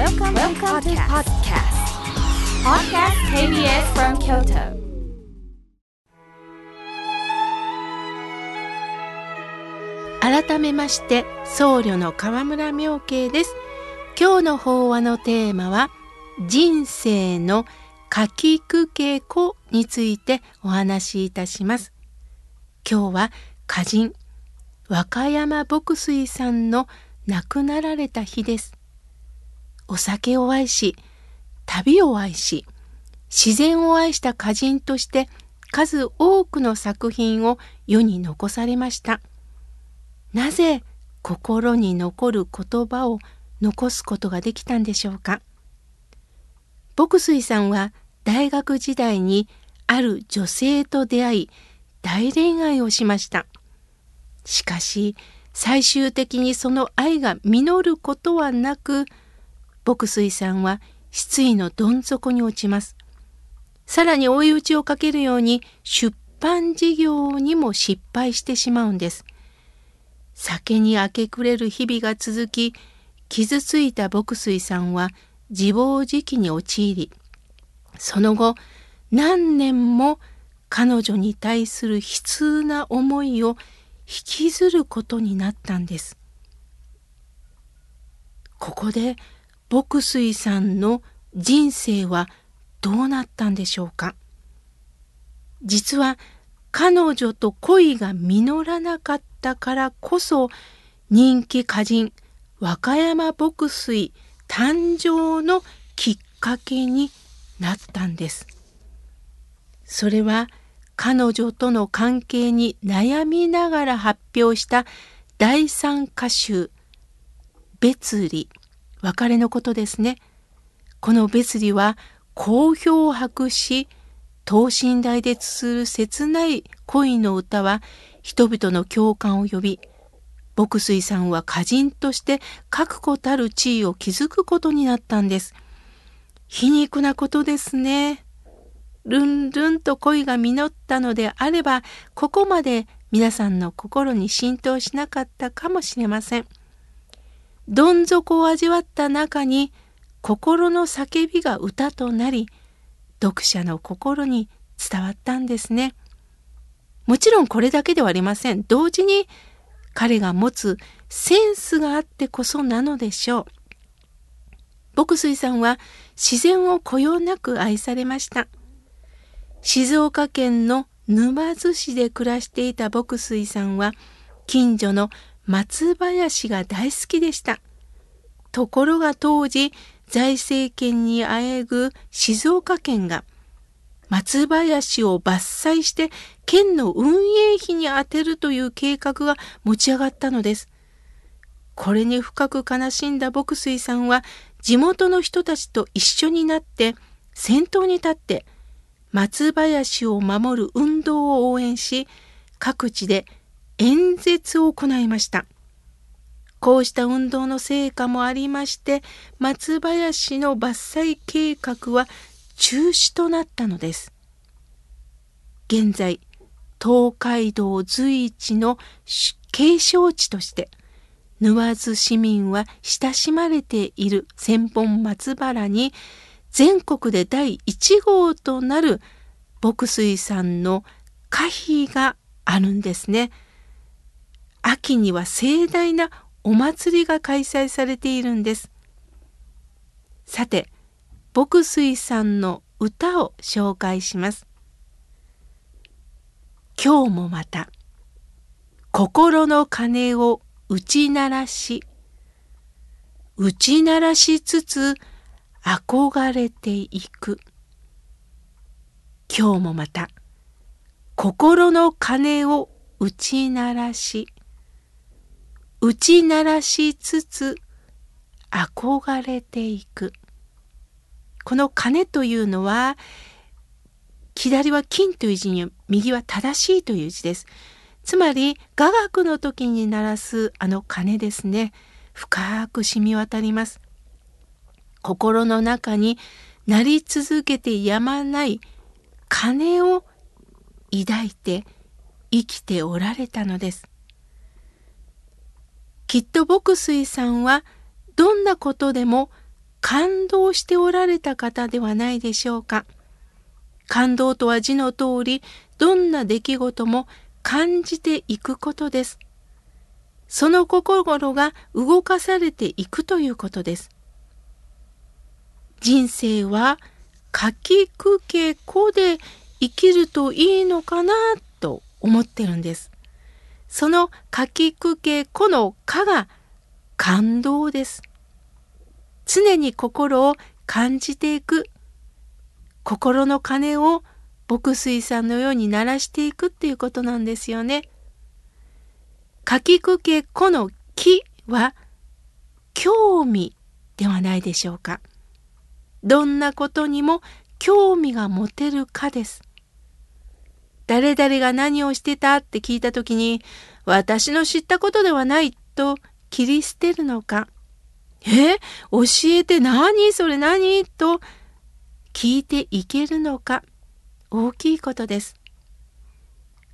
Welcome, Welcome to podcast. Podcast KBS from Kyoto. 改めまして僧侶の河村明慶です今日の法話のテーマは人生の書きくけこについてお話しいたします今日は歌人和歌山牧水さんの亡くなられた日ですお酒を愛し旅を愛し自然を愛した歌人として数多くの作品を世に残されました。なぜ心に残る言葉を残すことができたんでしょうか？牧水さんは大学時代にある女性と出会い大恋愛をしました。しかし最終的にその愛が実ることはなく牧水さんは失意のどん底に落ちますさらに追い打ちをかけるように出版事業にも失敗してしまうんです酒に明け暮れる日々が続き傷ついた牧水さんは自暴自棄に陥りその後何年も彼女に対する悲痛な思いを引きずることになったんです。ここで牧水さんの人生はどうなったんでしょうか？実は彼女と恋が実らなかったからこそ人気歌人和歌山牧水誕生のきっかけになったんです。それは彼女との関係に悩みながら発表した第三歌集「別離」別れのことですね。この別離は好評を博し等身大で綴る切ない恋の歌は人々の共感を呼び牧水さんは歌人として確固たる地位を築くことになったんです。皮肉なことですね。ルンルンと恋が実ったのであればここまで皆さんの心に浸透しなかったかもしれません。どん底を味わった中に心の叫びが歌となり読者の心に伝わったんですね。もちろんこれだけではありません。同時に彼が持つセンスがあってこそなのでしょう。牧水さんは自然をこよなく愛されました。静岡県の沼津市で暮らしていた牧水さんは近所の松林が大好きでした。ところが当時財政権にあえぐ静岡県が松林を伐採して県の運営費に充てるという計画が持ち上がったのです。これに深く悲しんだ牧水さんは地元の人たちと一緒になって先頭に立って松林を守る運動を応援し各地で演説を行いました。こうした運動の成果もありまして松林の伐採計画は中止となったのです。現在東海道随一の景勝地として沼津市民は親しまれている千本松原に全国で第1号となる牧水さんの歌碑があるんですね。秋には盛大なお祭りが開催されているんです。さて、牧水さんの歌を紹介します。今日もまた心の鐘を打ち鳴らし打ち鳴らしつつ憧れていく今日もまた心の鐘を打ち鳴らし打ち鳴らしつつ憧れていくこの鐘というのは左は金という字に右は正しいという字です。つまり雅楽の時に鳴らすあの鐘ですね。深く染み渡ります。心の中に鳴り続けてやまない鐘を抱いて生きておられたのです。きっと牧水さんはどんなことでも感動しておられた方ではないでしょうか。感動とは字の通り、どんな出来事も感じていくことです。その心が動かされていくということです。人生は書きくけこで生きるといいのかなと思ってるんです。その書きくけこのかが感動です。常に心を感じていく。心の鐘を牧水さんのように鳴らしていくっていうことなんですよね。かきくけこの木は興味ではないでしょうか。どんなことにも興味が持てるかです。誰々が何をしてたって聞いた時に私の知ったことではないと切り捨てるのか。え？教えて何？それ何？と聞いていけるのか大きいことです。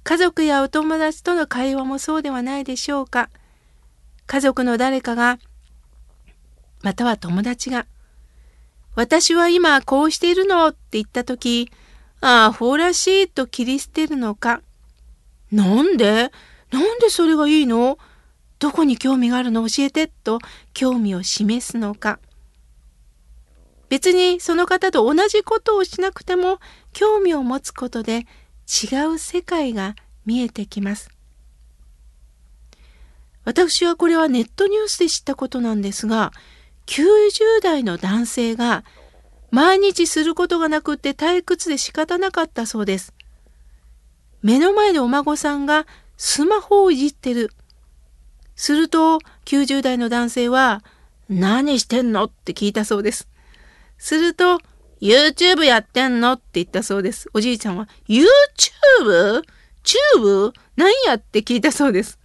家族やお友達との会話もそうではないでしょうか。家族の誰かが、または友達が、私は今こうしているのって言ったとき、ああ、ほらしいと切り捨てるのか。なんで？なんでそれがいいの？どこに興味があるの？教えてと興味を示すのか。別にその方と同じことをしなくても興味を持つことで違う世界が見えてきます。私はこれはネットニュースで知ったことなんですが、90代の男性が毎日することがなくって退屈で仕方なかったそうです。目の前でお孫さんがスマホをいじってる。すると90代の男性は何してんのって聞いたそうです。すると YouTube やってんのって言ったそうです。おじいちゃんは YouTube? チューブ？何やって聞いたそうです。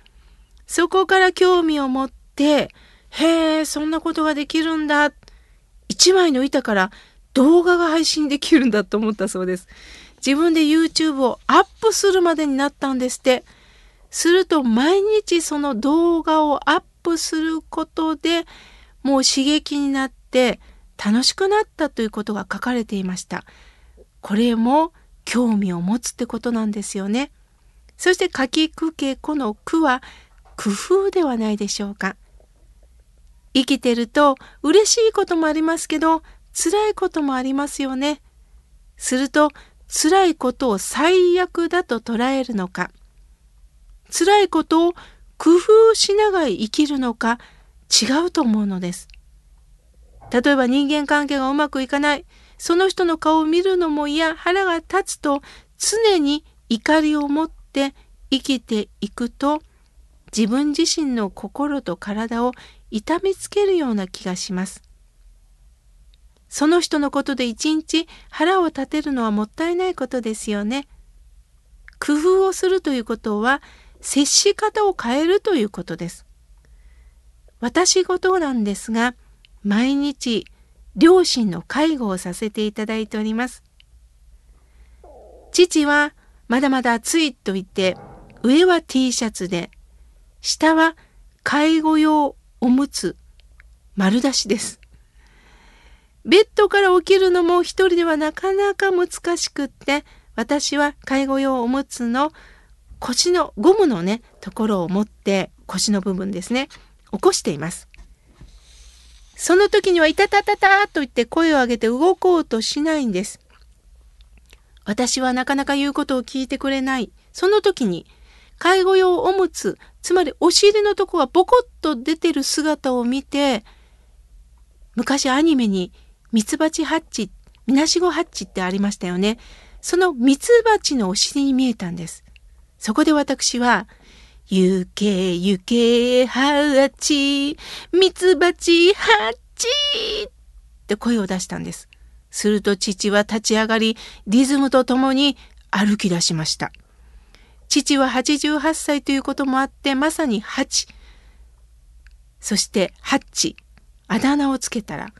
そこから興味を持って、へえ、そんなことができるんだ。一枚の板から動画が配信できるんだと思ったそうです。自分で YouTube をアップするまでになったんですって。すると毎日その動画をアップすることでもう刺激になって楽しくなったということが書かれていました。これも興味を持つってことなんですよね。そして書きくけこの句は工夫ではないでしょうか。生きてると嬉しいこともありますけど辛いこともありますよね。すると辛いことを最悪だと捉えるのか辛いことを工夫しながら生きるのか違うと思うのです。例えば人間関係がうまくいかない、その人の顔を見るのも嫌、腹が立つと常に怒りを持って生きていくと自分自身の心と体を痛めつけるような気がします。その人のことで一日腹を立てるのはもったいないことですよね。工夫をするということは接し方を変えるということです。私事なんですが、毎日両親の介護をさせていただいております。父はまだまだ暑いと言って、上は T シャツで、下は介護用おむつ丸出しです。ベッドから起きるのも一人ではなかなか難しくって、私は介護用おむつの腰のゴムのね、ところを持って腰の部分ですね、起こしています。その時には、いたたたたと言って声を上げて動こうとしないんです。私はなかなか言うことを聞いてくれない。その時に、介護用おむつ、つまりお尻のとこがボコッと出てる姿を見て、昔アニメにミツバチハッチ、みなしごハッチってありましたよね。そのミツバチのお尻に見えたんです。そこで私は、ゆけゆけハッチ、ミツバチハッチって声を出したんです。すると父は立ち上がり、リズムとともに歩き出しました。父は88歳ということもあって、まさにハチ。そしてハッチ、あだ名をつけたら、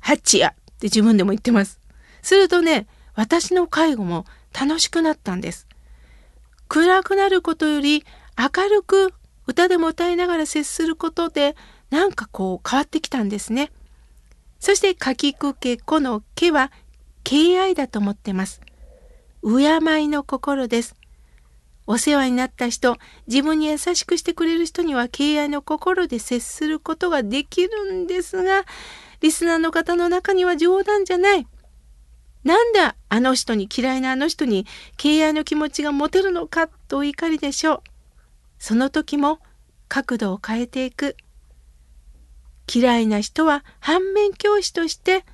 ハッチやって自分でも言ってます。するとね、私の介護も楽しくなったんです。暗くなることより明るく歌でも歌いながら接することでなんかこう変わってきたんですね。そしてかきくけこのけは敬愛だと思ってます。敬いの心です。お世話になった人、自分に優しくしてくれる人には敬愛の心で接することができるんですが、リスナーの方の中には冗談じゃない。なんだあの人に嫌いなあの人に敬愛の気持ちが持てるのかと怒りでしょう。その時も角度を変えていく。嫌いな人は反面教師として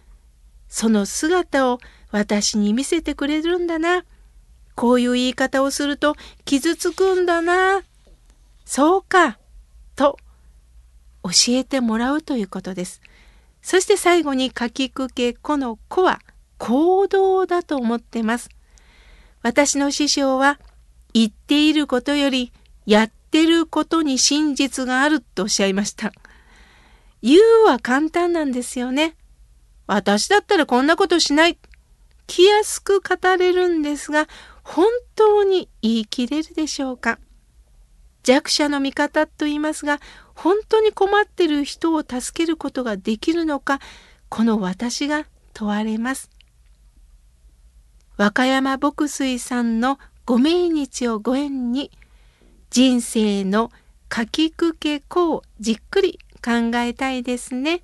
その姿を私に見せてくれるんだな。こういう言い方をすると傷つくんだな。そうか。と教えてもらうということです。そして最後に書きくけこの子は行動だと思ってます。私の師匠は言っていることよりやってることに真実があるとおっしゃいました。言うは簡単なんですよね。私だったらこんなことしない。気安く語れるんですが、本当に言い切れるでしょうか弱者の味方と言いますが本当に困っている人を助けることができるのかこの私が問われます和歌山牧水さんのご命日をご縁に人生の書きくけこをじっくり考えたいですね。